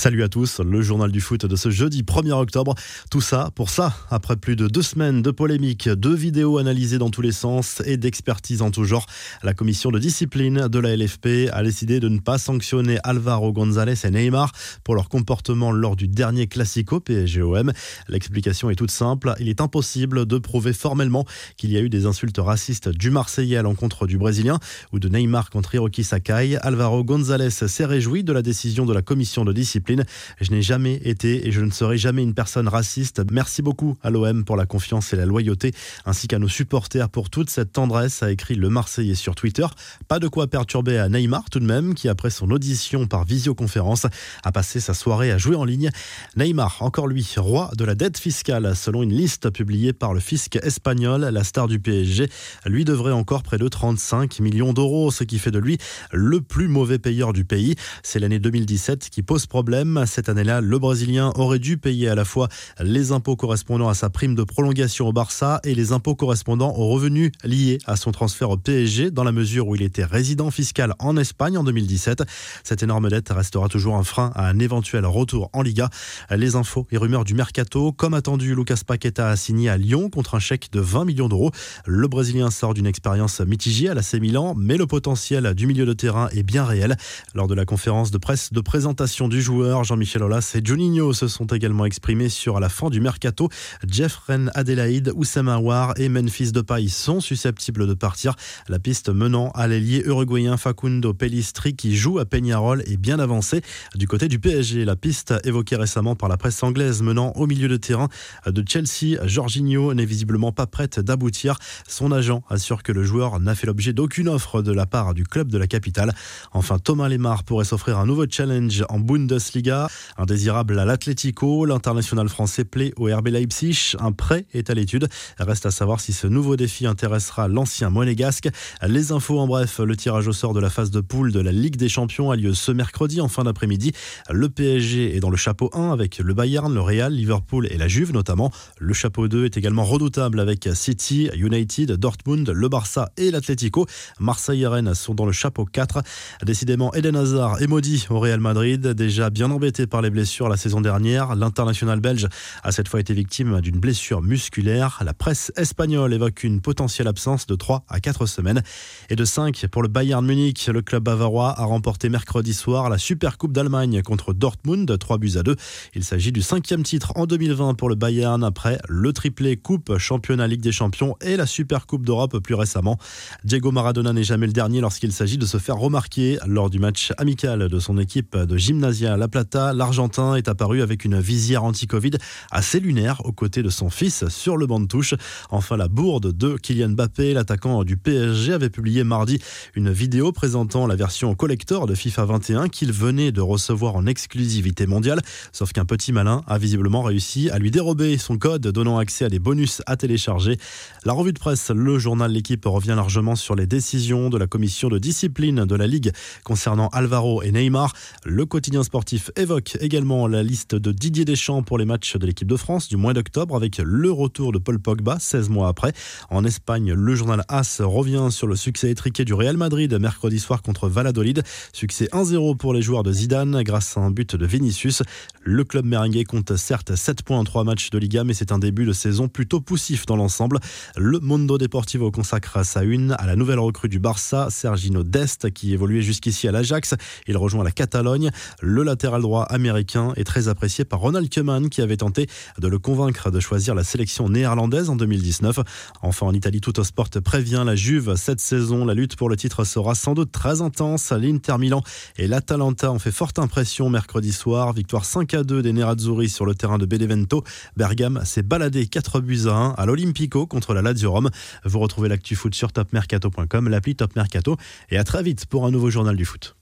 Salut à tous, le journal du foot de ce jeudi 1er octobre. Tout ça pour ça, après plus de deux semaines de polémiques, de vidéos analysées dans tous les sens et d'expertise en tout genre, la commission de discipline de la LFP a décidé de ne pas sanctionner Alvaro González et Neymar pour leur comportement lors du dernier Classico PSGOM. L'explication est toute simple, il est impossible de prouver formellement qu'il y a eu des insultes racistes du Marseillais à l'encontre du Brésilien ou de Neymar contre Hiroki Sakai. Alvaro González s'est réjoui de la décision de la commission de discipline je n'ai jamais été et je ne serai jamais une personne raciste. Merci beaucoup à l'OM pour la confiance et la loyauté, ainsi qu'à nos supporters pour toute cette tendresse, a écrit le Marseillais sur Twitter. Pas de quoi perturber à Neymar tout de même, qui après son audition par visioconférence a passé sa soirée à jouer en ligne. Neymar, encore lui, roi de la dette fiscale, selon une liste publiée par le fisc espagnol, la star du PSG, lui devrait encore près de 35 millions d'euros, ce qui fait de lui le plus mauvais payeur du pays. C'est l'année 2017 qui pose problème cette année-là, le Brésilien aurait dû payer à la fois les impôts correspondant à sa prime de prolongation au Barça et les impôts correspondant aux revenus liés à son transfert au PSG dans la mesure où il était résident fiscal en Espagne en 2017. Cette énorme dette restera toujours un frein à un éventuel retour en Liga. Les infos et rumeurs du mercato, comme attendu, Lucas Paqueta a signé à Lyon contre un chèque de 20 millions d'euros. Le Brésilien sort d'une expérience mitigée à l'AC Milan, mais le potentiel du milieu de terrain est bien réel. Lors de la conférence de presse de présentation du joueur, Jean-Michel Aulas et Juninho se sont également exprimés sur la fin du mercato. Jeffren Adelaide, Oussama War et Memphis Depay sont susceptibles de partir. La piste menant à l'ailier uruguayen Facundo Pellistri qui joue à Peñarol est bien avancée. Du côté du PSG, la piste évoquée récemment par la presse anglaise menant au milieu de terrain de Chelsea, Jorginho n'est visiblement pas prête d'aboutir. Son agent assure que le joueur n'a fait l'objet d'aucune offre de la part du club de la capitale. Enfin, Thomas Lemar pourrait s'offrir un nouveau challenge en Bundesliga Indésirable à l'Atlético, l'international français plaît au RB Leipzig. Un prêt est à l'étude. Reste à savoir si ce nouveau défi intéressera l'ancien monégasque. Les infos en bref, le tirage au sort de la phase de poule de la Ligue des Champions a lieu ce mercredi en fin d'après-midi. Le PSG est dans le chapeau 1 avec le Bayern, le Real, Liverpool et la Juve notamment. Le chapeau 2 est également redoutable avec City, United, Dortmund, le Barça et l'Atlético. Marseille et Rennes sont dans le chapeau 4. Décidément, Eden Hazard est maudit au Real Madrid, déjà bien embêté par les blessures la saison dernière. L'international belge a cette fois été victime d'une blessure musculaire. La presse espagnole évoque une potentielle absence de 3 à 4 semaines. Et de 5 pour le Bayern Munich, le club bavarois a remporté mercredi soir la Super Coupe d'Allemagne contre Dortmund, 3 buts à 2. Il s'agit du cinquième titre en 2020 pour le Bayern après le triplé Coupe, Championnat Ligue des Champions et la Super Coupe d'Europe plus récemment. Diego Maradona n'est jamais le dernier lorsqu'il s'agit de se faire remarquer lors du match amical de son équipe de Gymnasia La Plata, l'Argentin est apparu avec une visière anti-Covid assez lunaire aux côtés de son fils sur le banc de touche. Enfin, la bourde de Kylian Mbappé, l'attaquant du PSG, avait publié mardi une vidéo présentant la version collector de FIFA 21 qu'il venait de recevoir en exclusivité mondiale. Sauf qu'un petit malin a visiblement réussi à lui dérober son code, donnant accès à des bonus à télécharger. La revue de presse, le journal L'équipe revient largement sur les décisions de la commission de discipline de la Ligue concernant Alvaro et Neymar. Le quotidien sportif évoque également la liste de Didier Deschamps pour les matchs de l'équipe de France du mois d'octobre avec le retour de Paul Pogba 16 mois après. En Espagne, le journal AS revient sur le succès étriqué du Real Madrid mercredi soir contre Valladolid. Succès 1-0 pour les joueurs de Zidane grâce à un but de Vinicius. Le club merengue compte certes 7 points en 3 matchs de Liga mais c'est un début de saison plutôt poussif dans l'ensemble. Le Mondo Deportivo consacre sa une à la nouvelle recrue du Barça, Sergino Dest, qui évoluait jusqu'ici à l'Ajax. Il rejoint la Catalogne. Le latéral latéral droit américain est très apprécié par Ronald Koeman qui avait tenté de le convaincre de choisir la sélection néerlandaise en 2019. Enfin en Italie, tout sport prévient la Juve. Cette saison, la lutte pour le titre sera sans doute très intense. L'Inter Milan et l'Atalanta ont fait forte impression mercredi soir. Victoire 5 à 2 des Nerazzurri sur le terrain de Benevento. Bergame s'est baladé 4 buts à 1 à l'Olympico contre la Lazio Rome. Vous retrouvez l'actu foot sur topmercato.com, l'appli Top Mercato et à très vite pour un nouveau journal du foot.